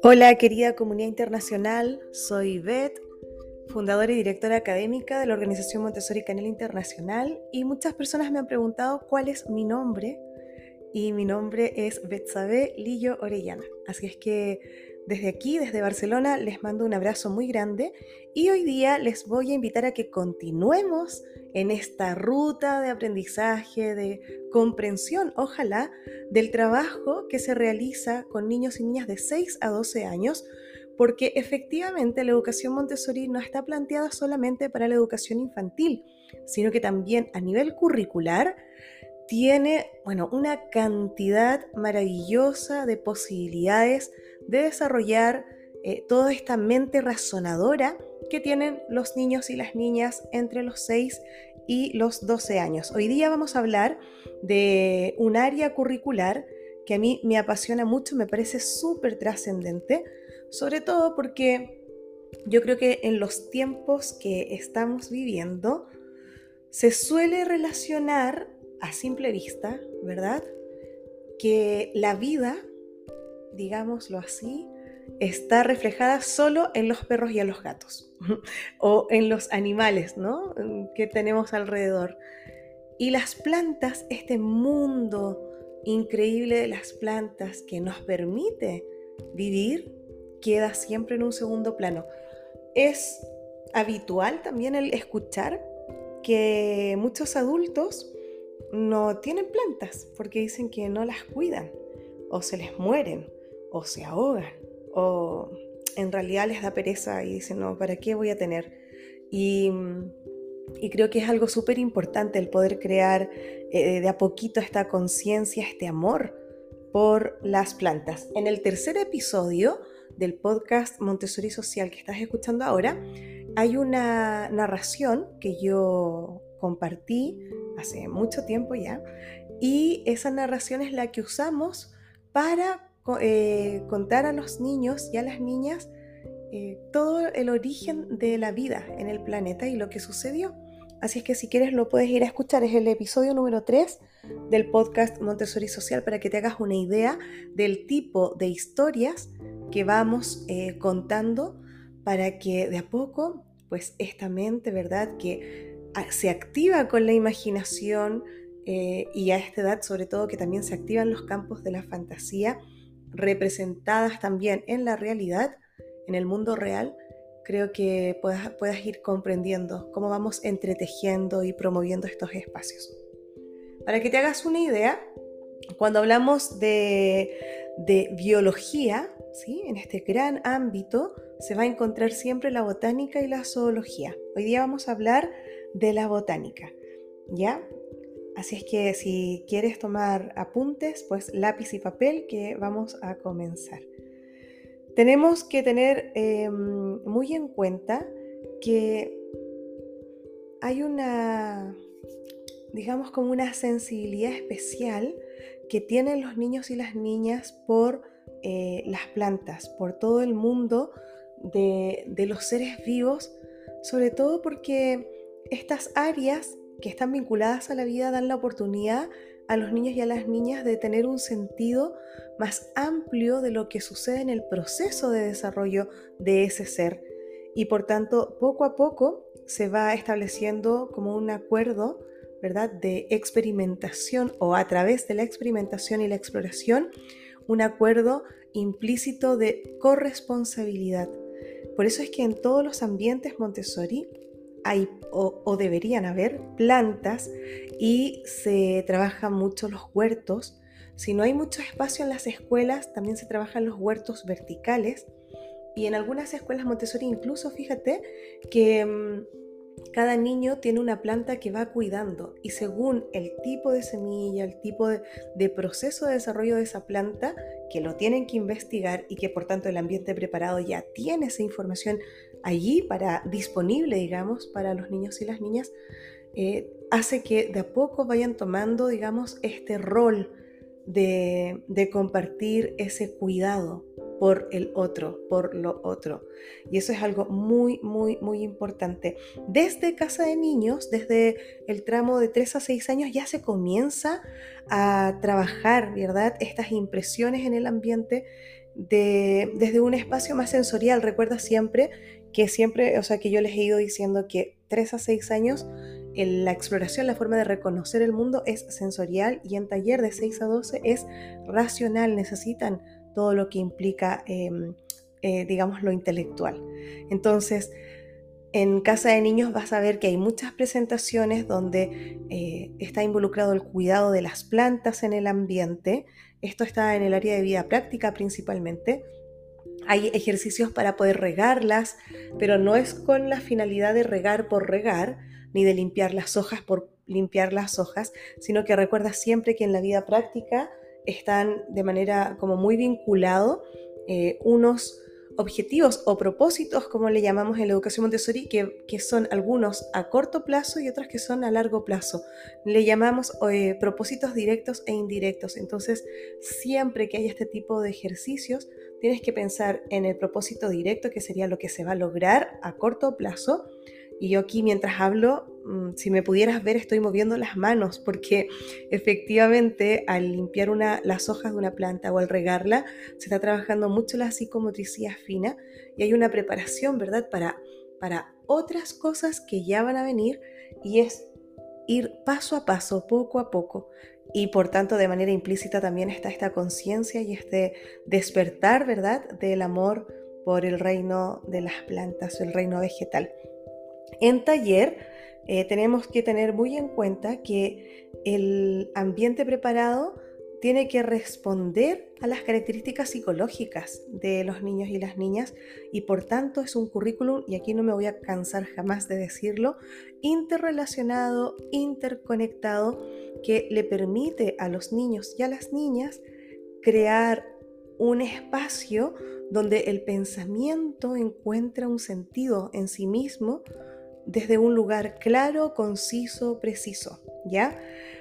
Hola querida comunidad internacional, soy Beth, fundadora y directora académica de la organización Montessori Canela Internacional y muchas personas me han preguntado cuál es mi nombre y mi nombre es Betsabe Lillo Orellana. Así es que desde aquí, desde Barcelona, les mando un abrazo muy grande y hoy día les voy a invitar a que continuemos en esta ruta de aprendizaje, de comprensión, ojalá, del trabajo que se realiza con niños y niñas de 6 a 12 años, porque efectivamente la educación Montessori no está planteada solamente para la educación infantil, sino que también a nivel curricular tiene, bueno, una cantidad maravillosa de posibilidades de desarrollar eh, toda esta mente razonadora que tienen los niños y las niñas entre los 6 y los 12 años. Hoy día vamos a hablar de un área curricular que a mí me apasiona mucho, me parece súper trascendente, sobre todo porque yo creo que en los tiempos que estamos viviendo se suele relacionar a simple vista, ¿verdad? Que la vida digámoslo así, está reflejada solo en los perros y en los gatos o en los animales ¿no? que tenemos alrededor. Y las plantas, este mundo increíble de las plantas que nos permite vivir, queda siempre en un segundo plano. Es habitual también el escuchar que muchos adultos no tienen plantas porque dicen que no las cuidan o se les mueren o se ahogan o en realidad les da pereza y dicen, no, ¿para qué voy a tener? Y, creo que es algo súper importante el poder crear eh, de a poquito esta conciencia, este amor por las plantas. En el tercer episodio del podcast Montessori Social que estás escuchando ahora, hay una narración que yo compartí hace mucho tiempo ya, y esa narración es la que usamos para eh, contar a los niños y a las niñas eh, todo el origen de la vida en el planeta y lo que sucedió. Así es que si quieres lo puedes ir a escuchar, es el episodio número 3 del podcast Montessori Social para que te hagas una idea del tipo de historias que vamos eh, contando para que de a poco, pues esta mente, ¿verdad? Que ah, se activa con la imaginación y a esta edad sobre todo que también se activan los campos de la fantasía, representadas también en la realidad, en el mundo real, creo que puedas, puedas ir comprendiendo cómo vamos entretejiendo y promoviendo estos espacios. Para que te hagas una idea, cuando hablamos de, de biología, ¿sí? en este gran ámbito, se va a encontrar siempre la botánica y la zoología. Hoy día vamos a hablar de la botánica. ¿Ya? Así es que si quieres tomar apuntes, pues lápiz y papel que vamos a comenzar. Tenemos que tener em, muy en cuenta que hay una, digamos como una sensibilidad especial que tienen los niños y las niñas por eh, las plantas, por todo el mundo de los seres vivos, sobre todo porque estas áreas que están vinculadas a la vida dan la oportunidad a los niños y a las niñas de tener un sentido más amplio de lo que sucede en el proceso de desarrollo de ese ser. Y por tanto, poco a poco se va estableciendo como un acuerdo, ¿verdad?, de experimentación o a través de la experimentación y la exploración, un acuerdo implícito de corresponsabilidad. Por eso es que en todos los ambientes Montessori hay o, deberían haber plantas y se trabajan mucho los huertos. Si no hay mucho espacio en las escuelas, también se trabajan los huertos verticales. Y en algunas escuelas Montessori incluso, fíjate, que mm, cada niño tiene una planta que va cuidando y según el tipo de semilla, el tipo de, proceso de desarrollo de esa planta, que lo tienen que investigar y que por tanto el ambiente preparado ya tiene esa información allí para disponible, digamos, para los niños y las niñas, eh, hace que de a poco vayan tomando, digamos, este rol de, de compartir ese cuidado por el otro, por lo otro. Y eso es algo muy, muy, muy importante. Desde casa de niños, desde el tramo de 3 a 6 años, ya se comienza a trabajar, ¿verdad? Estas impresiones en el ambiente desde un espacio más sensorial. Recuerda siempre que siempre, o sea, que yo les he ido diciendo que 3 a 6 años la exploración, la forma de reconocer el mundo es sensorial y en taller de 6 a 12 es racional, necesitan todo lo que implica, em, eh, digamos, lo intelectual. Entonces, en Casa de Niños vas a ver que hay muchas presentaciones donde eh, está involucrado el cuidado de las plantas en el ambiente. Esto está en el área de vida práctica principalmente. Hay ejercicios para poder regarlas, pero no es con la finalidad de regar por regar, ni de limpiar las hojas por limpiar las hojas, sino que recuerda siempre que en la vida práctica están de manera como muy vinculado eh, unos objetivos o propósitos, como le llamamos en la educación Montessori, que, que, son algunos a corto plazo y otros que son a largo plazo. Le llamamos eh, propósitos directos e indirectos. Entonces, siempre que hay este tipo de ejercicios, tienes que pensar en el propósito directo, que sería lo que se va a lograr a corto plazo, y yo aquí mientras hablo, mm, si me pudieras ver, estoy moviendo las manos porque efectivamente al limpiar una, las hojas de una planta o al regarla, se está trabajando mucho la psicomotricidad fina y hay una preparación, ¿verdad? Para, para otras cosas que ya van a venir y es ir paso a paso, poco a poco. Y por tanto, de manera implícita también está esta conciencia y este despertar, ¿verdad?, del amor por el reino de las plantas, el reino vegetal. En taller eh, tenemos que tener muy en cuenta que el ambiente preparado tiene que responder a las características psicológicas de los niños y las niñas y por tanto es un currículum, y aquí no me voy a cansar jamás de decirlo, interrelacionado, interconectado, que le permite a los niños y a las niñas crear un espacio donde el pensamiento encuentra un sentido en sí mismo desde un lugar claro, conciso, preciso, ¿ya?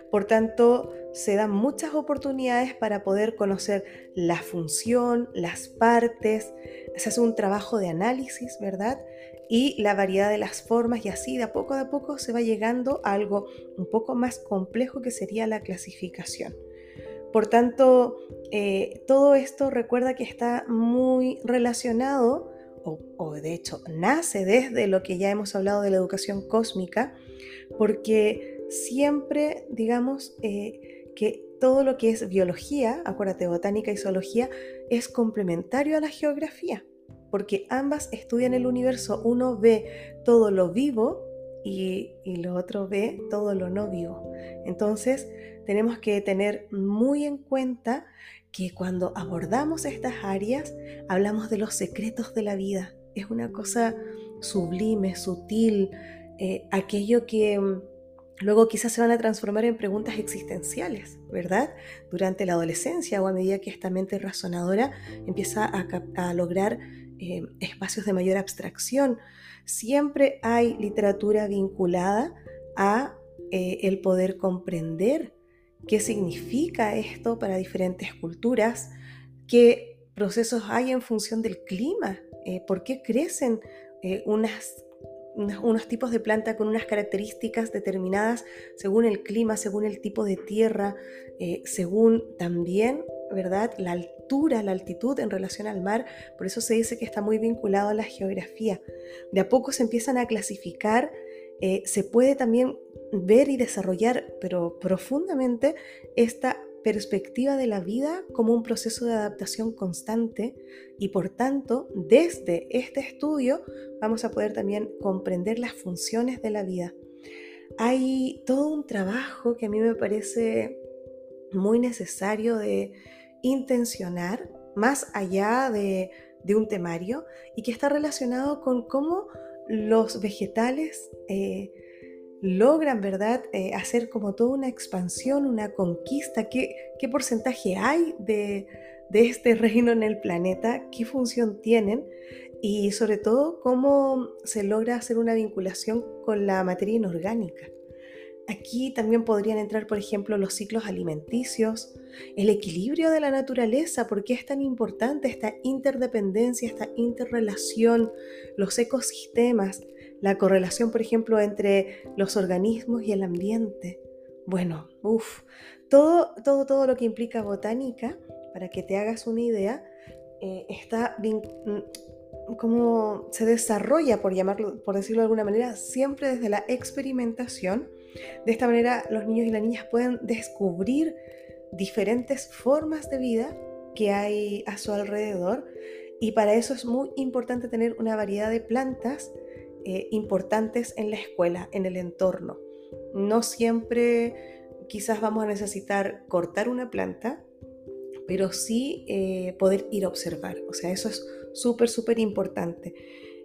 Por tanto, se dan muchas oportunidades para poder conocer la función, las partes, se hace un trabajo de análisis, ¿verdad? Y la variedad de las formas y así de a poco a poco se va llegando a algo un poco más complejo que sería la clasificación. Por tanto, eh, todo esto recuerda que está muy relacionado o, de hecho nace desde lo que ya hemos hablado de la educación cósmica, porque siempre, digamos, eh, que todo lo que es biología, acuérdate, botánica y zoología, es complementario a la geografía, porque ambas estudian el universo. Uno ve todo lo vivo y, y lo otro ve todo lo no vivo. Entonces, tenemos que tener muy en cuenta que cuando abordamos estas áreas hablamos de los secretos de la vida. Es una cosa sublime, sutil, eh, aquello que mm, luego quizás se van a transformar en preguntas existenciales, ¿verdad? Durante la adolescencia o a medida que esta mente razonadora empieza a, lograr eh, espacios de mayor abstracción. Siempre hay literatura vinculada a eh, el poder comprender qué significa esto para diferentes culturas, qué procesos hay en función del clima, eh, por qué crecen eh, unos tipos de planta con unas características determinadas según el clima, según el tipo de tierra, eh, según también, ¿verdad? La altura, la altitud en relación al mar. Por eso se dice que está muy vinculado a la geografía. De a poco se empiezan a clasificar se puede también ver y desarrollar, pero profundamente, esta perspectiva de la vida como un proceso de adaptación constante y por tanto, desde este estudio vamos a poder también comprender las funciones de la vida. Hay todo un trabajo que a mí me parece muy necesario de intencionar más allá de, un temario y que está relacionado con cómo los vegetales eh, logran, ¿verdad?, eh, hacer como toda una expansión, una conquista. ¿Qué, qué porcentaje hay de, de, este reino en el planeta? ¿Qué función tienen? Y sobre todo, cómo se logra hacer una vinculación con la materia inorgánica. Aquí también podrían entrar, por ejemplo, los ciclos alimenticios, el equilibrio de la naturaleza, porque es tan importante esta interdependencia, esta interrelación, los ecosistemas, la correlación, por ejemplo, entre los organismos y el ambiente. Bueno, uff, todo, todo, todo lo que implica botánica, para que te hagas una idea, eh, está mm, como se desarrolla, por llamarlo, por decirlo de alguna manera, siempre desde la experimentación. De esta manera los niños y las niñas pueden descubrir diferentes formas de vida que hay a su alrededor y para eso es muy importante tener una variedad de plantas eh, importantes en la escuela, en el entorno. No siempre quizás vamos a necesitar cortar una planta, pero sí eh, poder ir a observar. O sea, eso es súper, súper importante.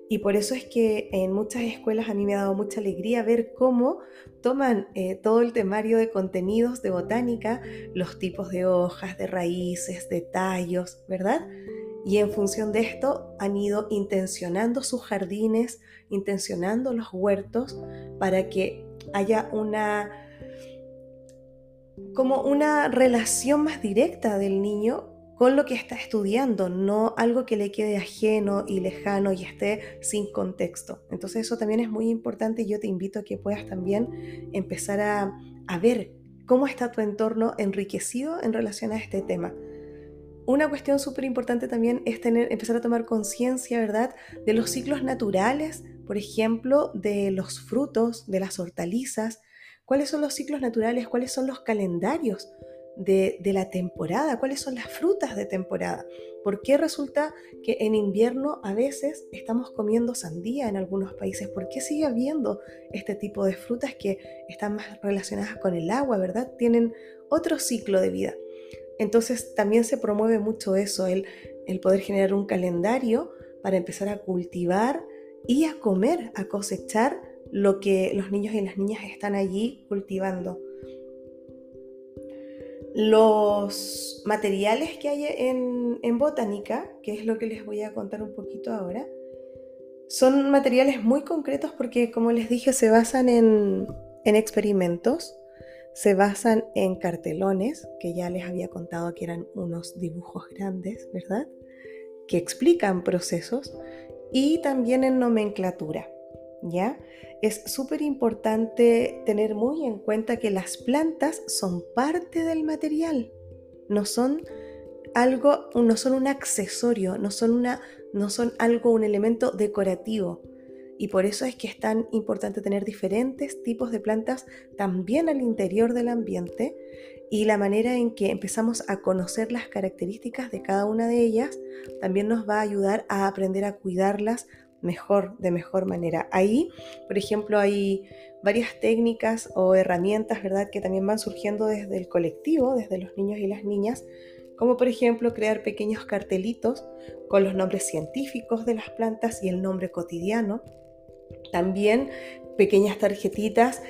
Y por eso es que en muchas escuelas a mí me ha dado mucha alegría ver cómo toman eh, todo el temario de contenidos de botánica, los tipos de hojas, de raíces, de tallos, ¿verdad? Y en función de esto han ido intencionando sus jardines, intencionando los huertos para que haya una como una relación más directa del niño con lo que está estudiando, no algo que le quede ajeno y lejano y esté sin contexto. Entonces eso también es muy importante y yo te invito a que puedas también empezar a, a ver cómo está tu entorno enriquecido en relación a este tema. Una cuestión súper importante también es tener, empezar a tomar conciencia, ¿verdad?, de los ciclos naturales, por ejemplo, de los frutos, de las hortalizas, cuáles son los ciclos naturales, cuáles son los calendarios de, la temporada, cuáles son las frutas de temporada. ¿Por qué resulta que en invierno a veces estamos comiendo sandía en algunos países? ¿Por qué sigue habiendo este tipo de frutas que están más relacionadas con el agua, verdad? Tienen otro ciclo de vida. Entonces también se promueve mucho eso, el, poder generar un calendario para empezar a cultivar y a comer, a cosechar lo que los niños y las niñas están allí cultivando. Los materiales que hay en, botánica, que es lo que les voy a contar un poquito ahora, son materiales muy concretos porque, como les dije, se basan en experimentos, se basan en cartelones, que ya les había contado que eran unos dibujos grandes, ¿verdad? Que explican procesos, y también en nomenclatura. ¿ya? Es súper importante tener muy en cuenta que las plantas son parte del material, no son algo, no son un accesorio, no son, una, no son algo, un elemento decorativo. Y por eso es que es tan importante tener diferentes tipos de plantas también al interior del ambiente y la manera en que empezamos a conocer las características de cada una de ellas también nos va a ayudar a aprender a cuidarlas mejor, de mejor manera. Ahí, por ejemplo, hay varias técnicas o herramientas, ¿verdad?, que también van surgiendo desde el colectivo, desde los niños y las niñas, como por ejemplo crear pequeños cartelitos con los nombres científicos de las plantas y el nombre cotidiano. También pequeñas tarjetitas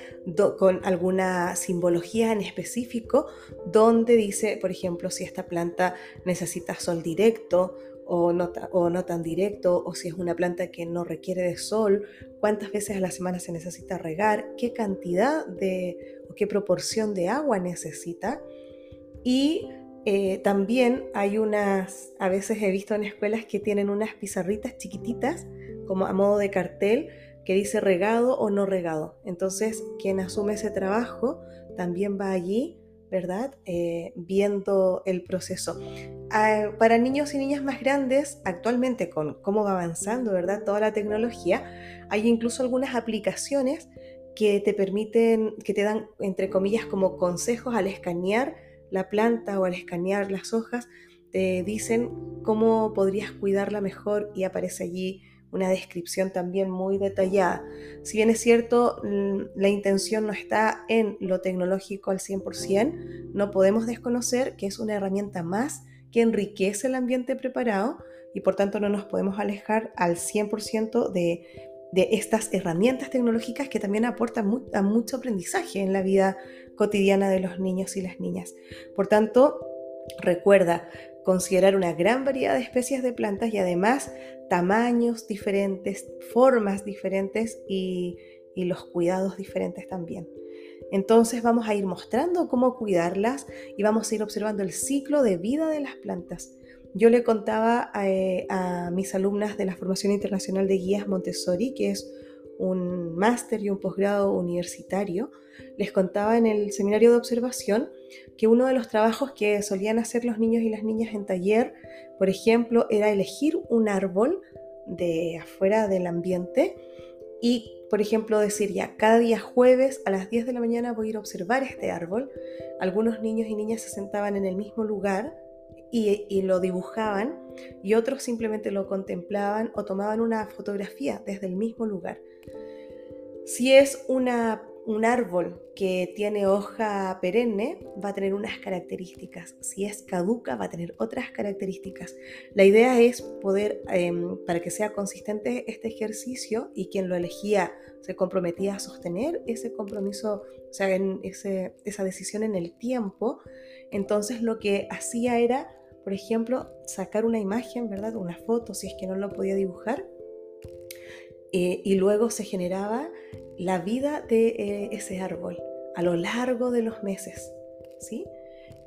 con alguna simbología en específico donde dice, por ejemplo, si esta planta necesita sol directo o no, o no tan directo, o si es una planta que no requiere de sol, cuántas veces a la semana se necesita regar, qué cantidad de o qué proporción de agua necesita. Y eh, también hay unas, a veces he visto en escuelas que tienen unas pizarritas chiquititas, como a modo de cartel, que dice regado o no regado. Entonces, quien asume ese trabajo también va allí ¿verdad? Eh, viendo el proceso. Ah, para niños y niñas más grandes, actualmente con cómo va avanzando, ¿verdad? Toda la tecnología, hay incluso algunas aplicaciones que te permiten, que te dan, entre comillas, como consejos al escanear la planta o al escanear las hojas, te dicen cómo podrías cuidarla mejor y aparece allí una descripción también muy detallada. Si bien es cierto, mm, la intención no está en lo tecnológico al 100%, no podemos desconocer que es una herramienta más que enriquece el ambiente preparado y por tanto no nos podemos alejar al 100% de, de estas herramientas tecnológicas que también aportan mucho aprendizaje en la vida cotidiana de los niños y las niñas. Por tanto, recuerda, considerar una gran variedad de especies de plantas y además tamaños diferentes, formas diferentes y, los cuidados diferentes también. Entonces vamos a ir mostrando cómo cuidarlas y vamos a ir observando el ciclo de vida de las plantas. Yo le contaba a, eh, a mis alumnas de la Formación Internacional de Guías Montessori, que es un máster y un posgrado universitario, les contaba en el seminario de observación que uno de los trabajos que solían hacer los niños y las niñas en taller, por ejemplo, era elegir un árbol de afuera del ambiente y, por ejemplo, decir ya, cada día jueves a las 10 de la mañana voy a ir a observar este árbol. Algunos niños y niñas se sentaban en el mismo lugar y, y, lo dibujaban y otros simplemente lo contemplaban o tomaban una fotografía desde el mismo lugar. Si es un árbol que tiene hoja perenne va a tener unas características. Si es caduca, va a tener otras características. La idea es poder, em, para que sea consistente este ejercicio y quien lo elegía se comprometía a sostener ese compromiso, o sea, esa decisión en el tiempo, entonces lo que hacía era, por ejemplo, sacar una imagen, ¿verdad? Una foto, si es que no lo podía dibujar, eh, y luego se generaba la vida de eh, ese árbol a lo largo de los meses, ¿sí?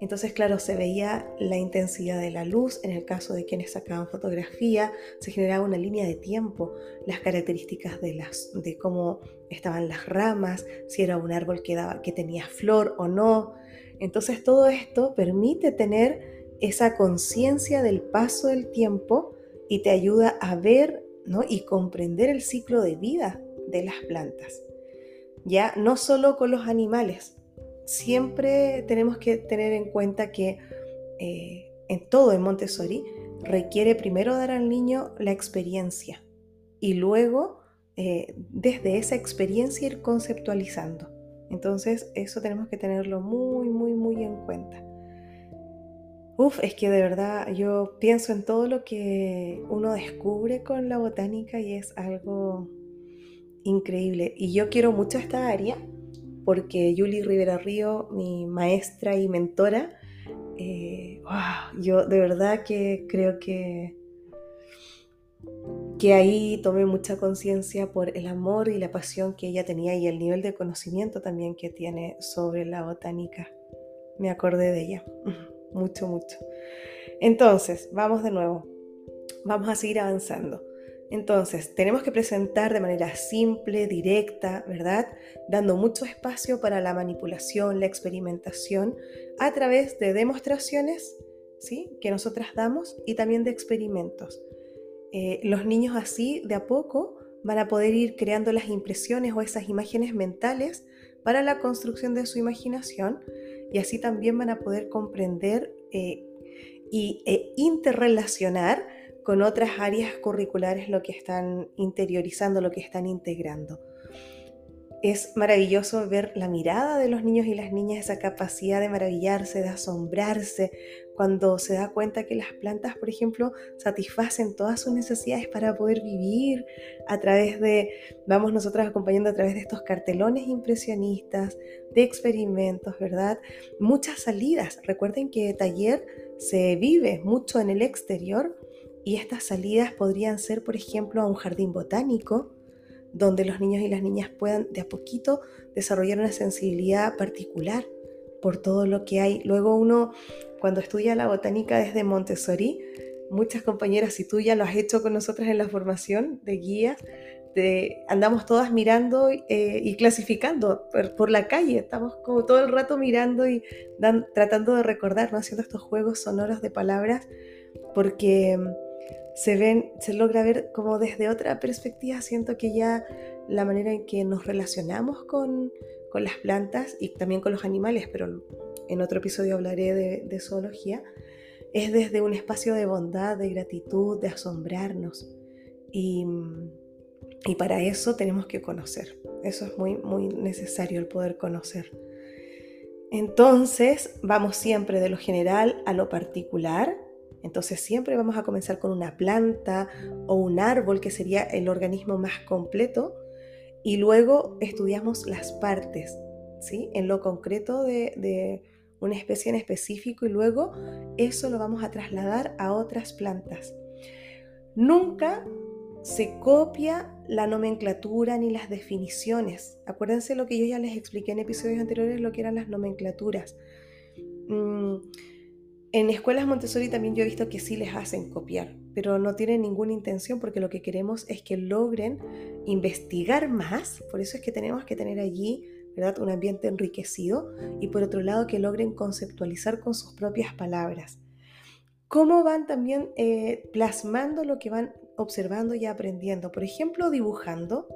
Entonces, claro, se veía la intensidad de la luz, en el caso de quienes sacaban fotografía, se generaba una línea de tiempo, las características de, las, de cómo estaban las ramas, si era un árbol que, daba, que tenía flor o no. Entonces, todo esto permite tener esa conciencia del paso del tiempo y te ayuda a ver y comprender el ciclo de vida de las plantas. Ya no solo con los animales, siempre tenemos que tener en cuenta que eh, en todo en Montessori requiere primero dar al niño la experiencia y luego eh, desde esa experiencia ir conceptualizando. Entonces eso tenemos que tenerlo muy, muy, muy en cuenta. Uf, es que de verdad yo pienso en todo lo que uno descubre con la botánica y es algo increíble. Y yo quiero mucho esta área porque Julie Rivera Río, mi maestra y mentora, eh, yo de verdad que creo que, que ahí tomé mucha conciencia por el amor y la pasión que ella tenía y el nivel de conocimiento también que tiene sobre la botánica. Me acordé de ella, mucho, mucho. Entonces, vamos de nuevo, vamos a seguir avanzando. Entonces, tenemos que presentar de manera simple, directa, ¿verdad? Dando mucho espacio para la manipulación, la experimentación, a través de demostraciones, ¿sí? Que nosotras damos y también de experimentos. Eh, los niños así, de a poco, van a poder ir creando las impresiones o esas imágenes mentales para la construcción de su imaginación y así también van a poder comprender eh, y, e interrelacionar con otras áreas curriculares lo que están interiorizando, lo que están integrando. Es maravilloso ver la mirada de los niños y las niñas, esa capacidad de maravillarse, de asombrarse, cuando se da cuenta que las plantas, por ejemplo, satisfacen todas sus necesidades para poder vivir a través de, vamos nosotros acompañando a través de estos cartelones impresionistas, de experimentos, ¿verdad? Muchas salidas. Recuerden que taller se vive mucho en el exterior y estas salidas podrían ser, por ejemplo, a un jardín botánico, donde los niños y las niñas puedan de a poquito desarrollar una sensibilidad particular por todo lo que hay. Luego uno, cuando estudia la botánica desde Montessori, muchas compañeras, y tú ya lo has hecho con nosotras en la formación de guías, andamos todas mirando eh, y clasificando por, la calle, estamos todo el rato mirando y tratando de recordar, ¿no? haciendo estos juegos sonoros de palabras, porque se ven, se logra ver como desde otra perspectiva. Siento que ya la manera en que nos relacionamos con, las plantas y también con los animales, pero en otro episodio hablaré de, zoología, es desde un espacio de bondad, de gratitud, de asombrarnos. Y, y para eso tenemos que conocer. Eso es muy, muy necesario, el poder conocer. Entonces, vamos siempre de lo general a lo particular entonces siempre vamos a comenzar con una planta o un árbol, que sería el organismo más completo, y luego estudiamos las partes, ¿sí? En lo concreto de, una especie en específico, y luego eso lo vamos a trasladar a otras plantas. Nunca se copia la nomenclatura ni las definiciones. Acuérdense lo que yo ya les expliqué en episodios anteriores, lo que eran las nomenclaturas. Mm, En escuelas Montessori también yo he visto que sí les hacen copiar, pero no tienen ninguna intención porque lo que queremos es que logren investigar más, por eso es que tenemos que tener allí ¿verdad? un ambiente enriquecido y por otro lado que logren conceptualizar con sus propias palabras. ¿Cómo van también eh, plasmando lo que van observando y aprendiendo? Por ejemplo, dibujando.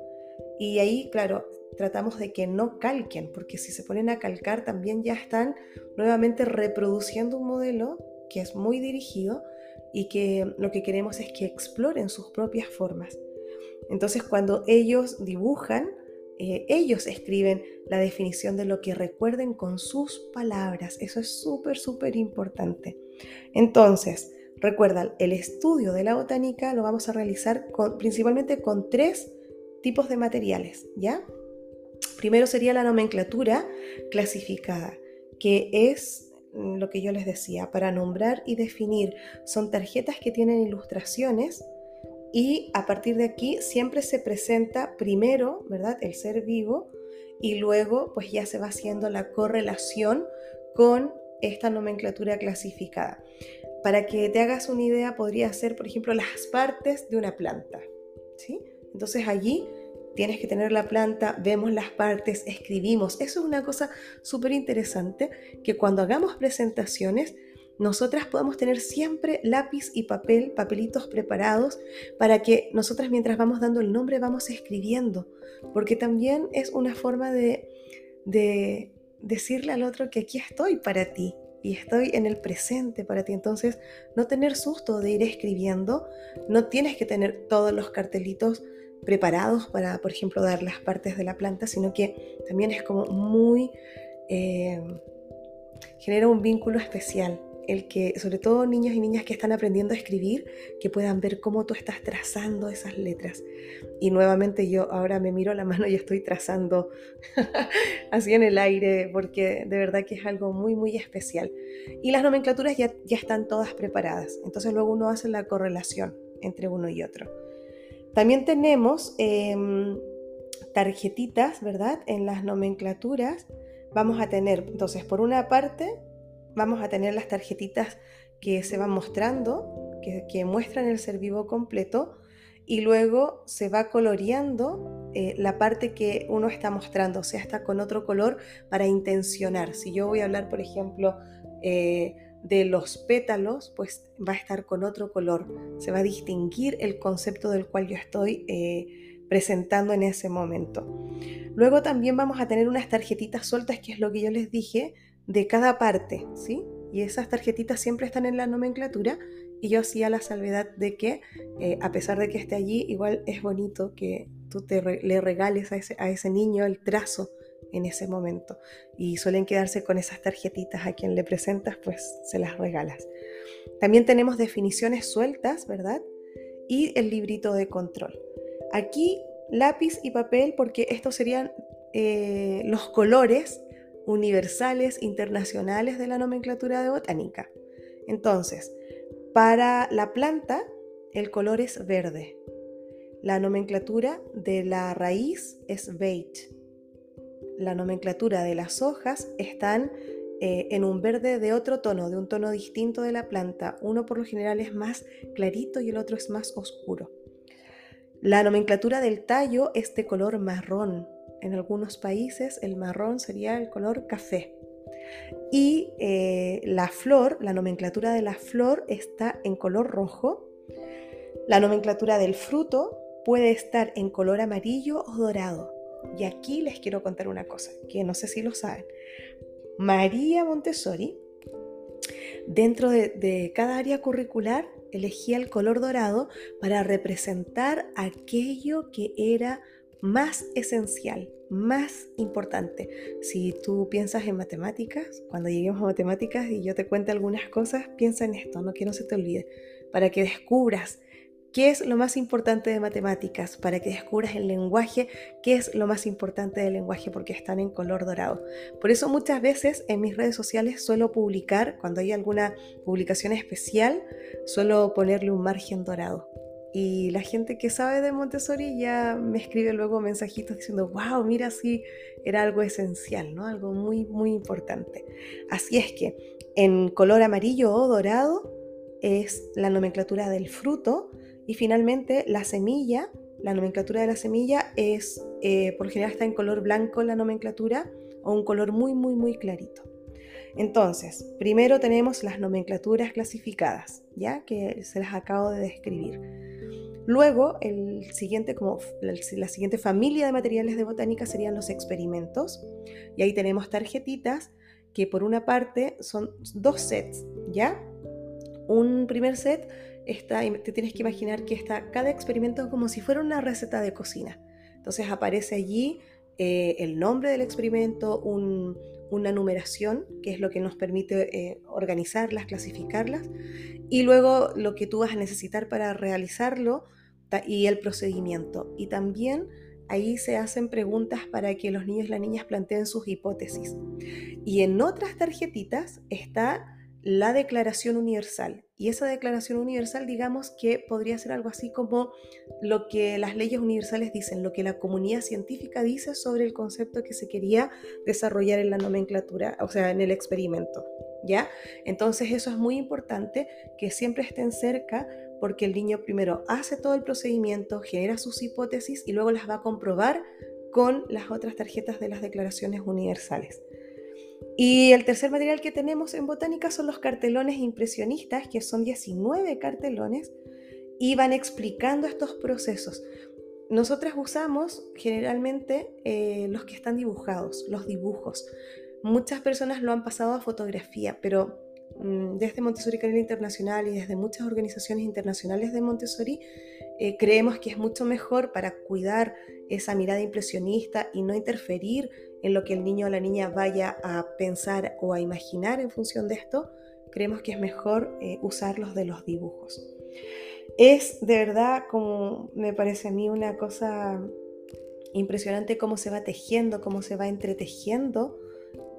Y ahí, claro, tratamos de que no calquen, porque si se ponen a calcar también ya están nuevamente reproduciendo un modelo que es muy dirigido y que lo que queremos es que exploren sus propias formas. Entonces cuando ellos dibujan, eh, ellos escriben la definición de lo que recuerden con sus palabras. Eso es súper, súper importante. Entonces, recuerda, el estudio de la botánica lo vamos a realizar principalmente con tres tipos de materiales, ¿ya? Primero sería la nomenclatura clasificada, que es mm, lo que yo les decía, para nombrar y definir. Son tarjetas que tienen ilustraciones y a partir de aquí siempre se presenta primero, ¿verdad? El ser vivo y luego pues ya se va haciendo la correlación con esta nomenclatura clasificada. Para que te hagas una idea, podría ser, por ejemplo, las partes de una planta, ¿sí? Entonces allí tienes que tener la planta, vemos las partes, escribimos. Eso es una cosa súper interesante, que cuando hagamos presentaciones, nosotras podamos tener siempre lápiz y papel, papelitos preparados, para que nosotras mientras vamos dando el nombre vamos escribiendo, porque también es una forma de, de decirle al otro que aquí estoy para ti, y estoy en el presente para ti. Entonces, no tener susto de ir escribiendo, no tienes que tener todos los cartelitos preparados para, por ejemplo, dar las partes de la planta, sino que también es como muy... Eh, genera un vínculo especial el que, sobre todo niños y niñas que están aprendiendo a escribir, que puedan ver cómo tú estás trazando esas letras. Y nuevamente yo ahora me miro la mano y estoy trazando así en el aire, porque de verdad que es algo muy, muy especial. Y las nomenclaturas ya, ya están todas preparadas, entonces luego uno hace la correlación entre uno y otro. También tenemos em, tarjetitas, ¿verdad? En las nomenclaturas vamos a tener, entonces, por una parte, vamos a tener las tarjetitas que se van mostrando, que, muestran el ser vivo completo, y luego se va coloreando eh, la parte que uno está mostrando, o sea, está con otro color para intencionar. Si yo voy a hablar, por ejemplo, eh, de los pétalos, pues va a estar con otro color. Se va a distinguir el concepto del cual yo estoy eh, presentando en ese momento. Luego también vamos a tener unas tarjetitas sueltas, que es lo que yo les dije, de cada parte, ¿sí? Y esas tarjetitas siempre están en la nomenclatura y yo hacía la salvedad de que, eh, a pesar de que esté allí, igual es bonito que tú te le regales a ese, a ese niño el trazo en ese momento. Y suelen quedarse con esas tarjetitas a quien le presentas, pues se las regalas. También tenemos definiciones sueltas, ¿verdad? Y el librito de control. Aquí lápiz y papel porque estos serían eh, los colores universales internacionales de la nomenclatura de botánica. Entonces, para la planta el color es verde. La nomenclatura de la raíz es beige la nomenclatura de las hojas están eh, en un verde de otro tono, de un tono distinto de la planta. Uno por lo general es más clarito y el otro es más oscuro. La nomenclatura del tallo es de color marrón. En algunos países el marrón sería el color café. Y eh, la flor, la nomenclatura de la flor está en color rojo. La nomenclatura del fruto puede estar en color amarillo o dorado. Y aquí les quiero contar una cosa, que no sé si lo saben. María Montessori, dentro de, cada área curricular, elegía el color dorado para representar aquello que era más esencial, más importante. Si tú piensas en matemáticas, cuando lleguemos a matemáticas y yo te cuente algunas cosas, piensa en esto, no que no se te olvide, para que descubras ¿Qué es lo más importante de matemáticas? Para que descubras el lenguaje, ¿qué es lo más importante del lenguaje? Porque están en color dorado. Por eso muchas veces en mis redes sociales suelo publicar, cuando hay alguna publicación especial, suelo ponerle un margen dorado. Y la gente que sabe de Montessori ya me escribe luego mensajitos diciendo, wow, mira, sí, era algo esencial, ¿no? Algo muy, muy importante. Así es que En color amarillo o dorado es la nomenclatura del fruto y finalmente la semilla, la nomenclatura de la semilla es, eh, por general está en color blanco la nomenclatura o un color muy, muy, muy clarito. Entonces, primero tenemos las nomenclaturas clasificadas, ya que se las acabo de describir. Luego, el siguiente, como la, la siguiente familia de materiales de botánica serían los experimentos. Y ahí tenemos tarjetitas que por una parte son dos sets, ¿ya? Un primer set te tienes que imaginar que está cada experimento como si fuera una receta de cocina. Entonces aparece allí eh, el nombre del experimento, una numeración, que es lo que nos permite eh, organizarlas, clasificarlas, y luego lo que tú vas a necesitar para realizarlo y el procedimiento. Y también ahí se hacen preguntas para que los niños y las niñas planteen sus hipótesis. Y en otras tarjetitas está la Declaración Universal. Y esa Declaración Universal, digamos que podría ser algo así como lo que las leyes universales dicen, lo que la comunidad científica dice sobre el concepto que se quería desarrollar en la nomenclatura, o sea, en el experimento. ¿Ya? Entonces eso es muy importante que siempre estén cerca porque el niño primero hace todo el procedimiento, genera sus hipótesis y luego las va a comprobar con las otras tarjetas de las declaraciones universales. Y el tercer material que tenemos en botánica son los cartelones impresionistas, que son 19 cartelones, y van explicando estos procesos. Nosotras usamos generalmente eh, los que están dibujados, los dibujos. Muchas personas lo han pasado a fotografía, pero mm, desde Montessori Canela Internacional y desde muchas organizaciones internacionales de Montessori, eh, creemos que es mucho mejor para cuidar esa mirada impresionista y no interferir en lo que el niño o la niña vaya a pensar o a imaginar en función de esto, creemos que es mejor eh, usarlos de los dibujos. Es de verdad como me parece a mí una cosa impresionante cómo se va tejiendo, cómo se va entretejiendo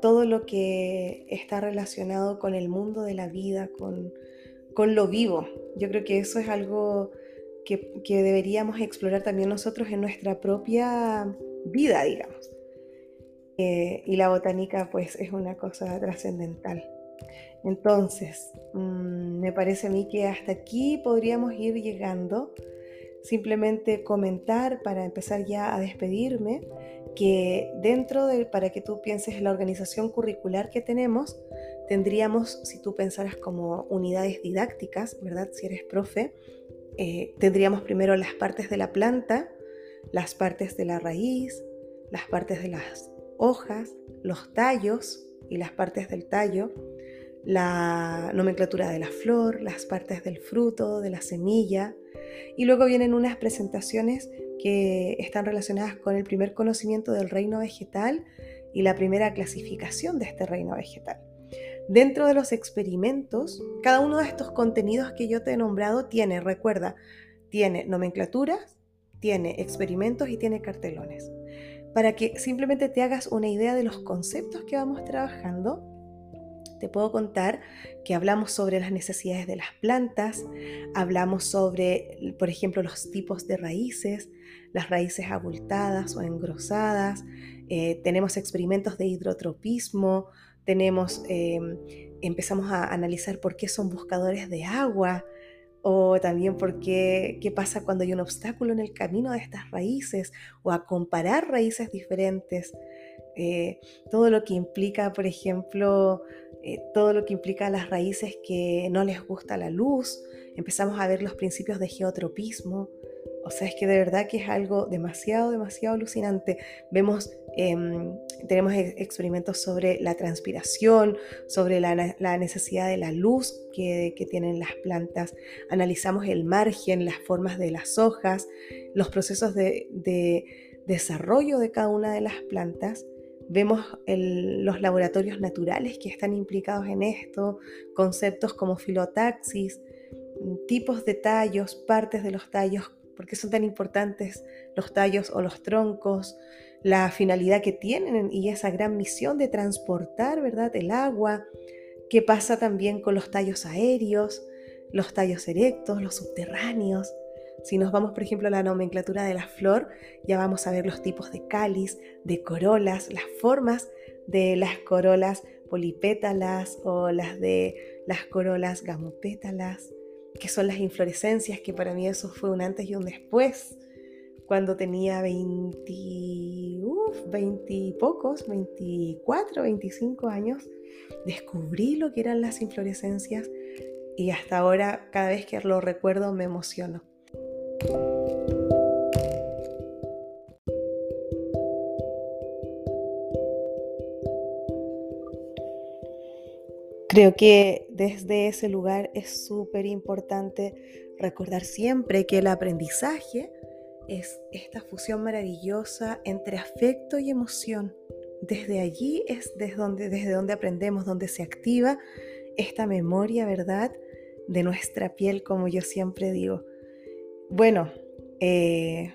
todo lo que está relacionado con el mundo de la vida, con, con lo vivo. Yo creo que eso es algo que, que deberíamos explorar también nosotros en nuestra propia vida, digamos. Eh, y la botánica pues es una cosa trascendental. Entonces, mm, me parece a mí que hasta aquí podríamos ir llegando. Simplemente comentar para empezar ya a despedirme que dentro de, para que tú pienses en la organización curricular que tenemos, tendríamos, si tú pensaras como unidades didácticas, ¿verdad? Si eres profe, eh, tendríamos primero las partes de la planta, las partes de la raíz, las partes de las hojas, los tallos y las partes del tallo, la nomenclatura de la flor, las partes del fruto, de la semilla, y luego vienen unas presentaciones que están relacionadas con el primer conocimiento del reino vegetal y la primera clasificación de este reino vegetal. Dentro de los experimentos, cada uno de estos contenidos que yo te he nombrado tiene, recuerda, tiene nomenclaturas, tiene experimentos y tiene cartelones para que simplemente te hagas una idea de los conceptos que vamos trabajando, te puedo contar que hablamos sobre las necesidades de las plantas, hablamos sobre, por ejemplo, los tipos de raíces, las raíces abultadas o engrosadas, eh, tenemos experimentos de hidrotropismo, tenemos, em, empezamos a analizar por qué son buscadores de agua, o también por qué, qué pasa cuando hay un obstáculo en el camino de estas raíces, o a comparar raíces diferentes, eh, todo lo que implica, por ejemplo, eh, todo lo que implica las raíces que no les gusta la luz, empezamos a ver los principios de geotropismo, o sea, es que de verdad que es algo demasiado, demasiado alucinante. Vemos, em, tenemos experimentos sobre la transpiración, sobre la, necesidad de la luz que, tienen las plantas. Analizamos el margen, las formas de las hojas, los procesos de, desarrollo de cada una de las plantas. Vemos los laboratorios naturales que están implicados en esto, conceptos como filotaxis, tipos de tallos, partes de los tallos, por qué son tan importantes los tallos o los troncos, la finalidad que tienen y esa gran misión de transportar, ¿verdad?, el agua, qué pasa también con los tallos aéreos, los tallos erectos, los subterráneos. Si nos vamos, por ejemplo, a la nomenclatura de la flor, ya vamos a ver los tipos de cáliz, de corolas, las formas de las corolas, polipétalas o las de las corolas gamopétalas, que son las inflorescencias, que para mí eso fue un antes y un después. Cuando tenía 20, 20 y pocos, 24, 25 años, descubrí lo que eran las inflorescencias y hasta ahora cada vez que lo recuerdo me emociono. Creo que desde ese lugar es súper importante recordar siempre que el aprendizaje es esta fusión maravillosa entre afecto y emoción. Desde allí es desde donde, desde donde aprendemos, donde se activa esta memoria, ¿verdad? De nuestra piel, como yo siempre digo. Bueno, eh,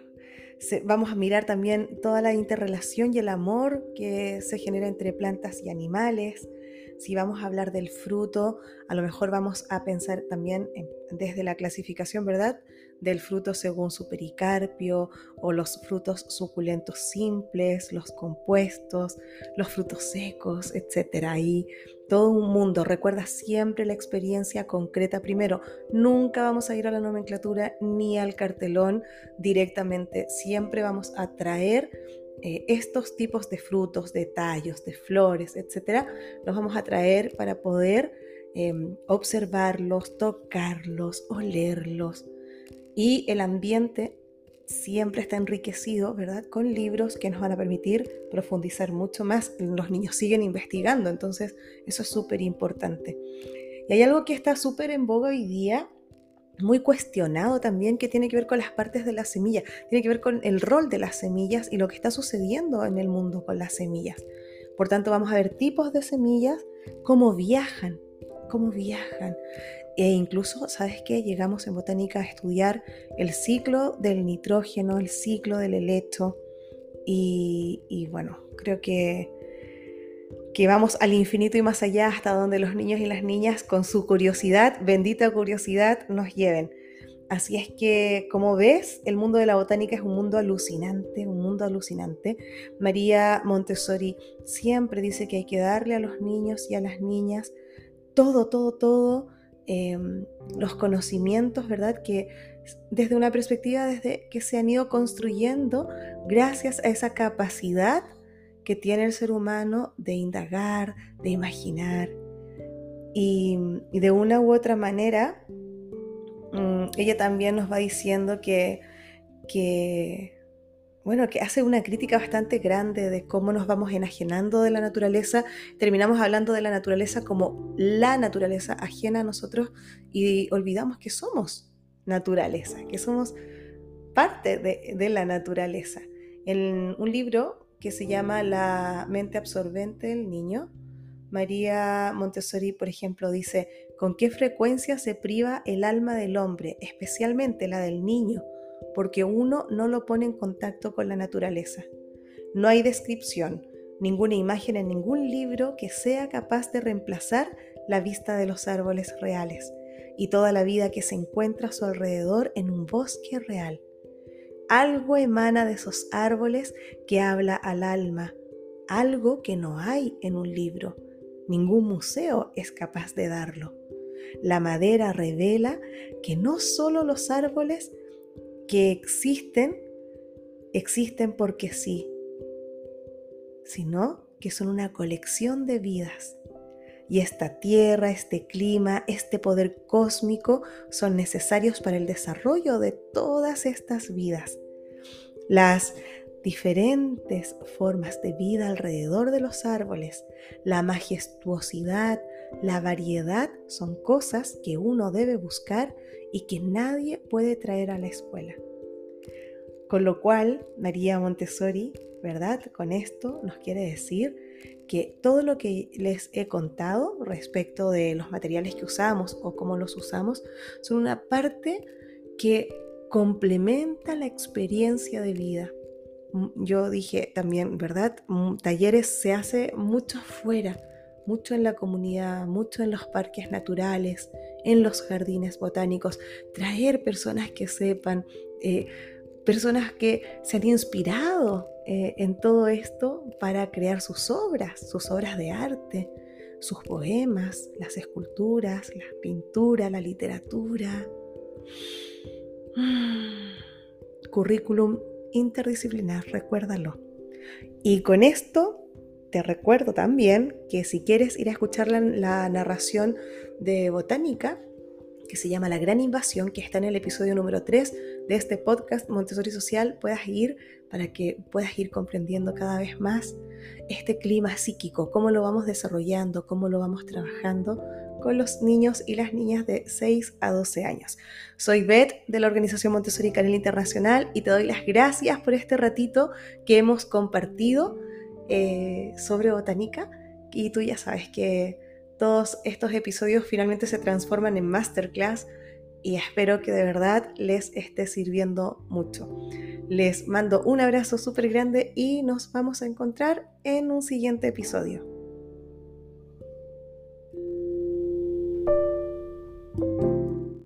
vamos a mirar también toda la interrelación y el amor que se genera entre plantas y animales, si vamos a hablar del fruto, a lo mejor vamos a pensar también desde la clasificación, ¿verdad? Del fruto según su pericarpio o los frutos suculentos simples, los compuestos, los frutos secos, etc. Ahí todo un mundo. Recuerda siempre la experiencia concreta primero. Nunca vamos a ir a la nomenclatura ni al cartelón directamente. Siempre vamos a traer eh, estos tipos de frutos, de tallos, de flores, etcétera, los vamos a traer para poder em, observarlos, tocarlos, olerlos. Y el ambiente siempre está enriquecido, ¿verdad? Con libros que nos van a permitir profundizar mucho más. Los niños siguen investigando, entonces eso es súper importante. Y hay algo que está súper en boga hoy día muy cuestionado también que tiene que ver con las partes de la semilla, tiene que ver con el rol de las semillas y lo que está sucediendo en el mundo con las semillas. Por tanto, vamos a ver tipos de semillas, cómo viajan, cómo viajan. E incluso, ¿sabes qué? Llegamos en botánica a estudiar el ciclo del nitrógeno, el ciclo del helecho. Y, y bueno, creo que que vamos al infinito y más allá hasta donde los niños y las niñas con su curiosidad, bendita curiosidad, nos lleven. Así es que, como ves, el mundo de la botánica es un mundo alucinante, un mundo alucinante. María Montessori siempre dice que hay que darle a los niños y a las niñas todo, todo, todo, em, los conocimientos, ¿verdad? Que desde una perspectiva desde que se han ido construyendo gracias a esa capacidad que tiene el ser humano de indagar, de imaginar. Y, de una u otra manera, mm, ella también nos va diciendo que, que, bueno, que hace una crítica bastante grande de cómo nos vamos enajenando de la naturaleza. Terminamos hablando de la naturaleza como la naturaleza ajena a nosotros y olvidamos que somos naturaleza, que somos parte de, de la naturaleza. En un libro que se llama La mente absorbente del niño. María Montessori, por ejemplo, dice, ¿con qué frecuencia se priva el alma del hombre, especialmente la del niño? Porque uno no lo pone en contacto con la naturaleza. No hay descripción, ninguna imagen en ningún libro que sea capaz de reemplazar la vista de los árboles reales y toda la vida que se encuentra a su alrededor en un bosque real. Algo emana de esos árboles que habla al alma, algo que no hay en un libro. Ningún museo es capaz de darlo. La madera revela que no solo los árboles que existen, existen porque sí, sino que son una colección de vidas y esta tierra, este clima, este poder cósmico son necesarios para el desarrollo de todas estas vidas. Las diferentes formas de vida alrededor de los árboles, la majestuosidad, la variedad son cosas que uno debe buscar y que nadie puede traer a la escuela. Con lo cual, María Montessori, ¿verdad? Con esto nos quiere decir que todo lo que les he contado respecto de los materiales que usamos o cómo los usamos son una parte que complementa la experiencia de vida. Mm, yo dije también, ¿verdad? Mm, talleres se hace mucho afuera, mucho en la comunidad, mucho en los parques naturales, en los jardines botánicos, traer personas que sepan, eh, personas que se han inspirado eh, en todo esto para crear sus obras, sus obras de arte. sus poemas, las esculturas, la pintura, la literatura. Currículum interdisciplinar, recuérdalo. Y con esto te recuerdo también que si quieres ir a escuchar la, narración de botánica, que se llama La Gran Invasión, que está en el episodio número 3 de este podcast Montessori Social, puedas ir para que puedas ir comprendiendo cada vez más este clima psíquico, cómo lo vamos desarrollando, cómo lo vamos trabajando con los niños y las niñas de 6 a 12 años. Soy Beth de la Organización Montessori Canel Internacional y te doy las gracias por este ratito que hemos compartido eh, sobre botánica y tú ya sabes que todos estos episodios finalmente se transforman en masterclass y espero que de verdad les esté sirviendo mucho. Les mando un abrazo súper grande y nos vamos a encontrar en un siguiente episodio.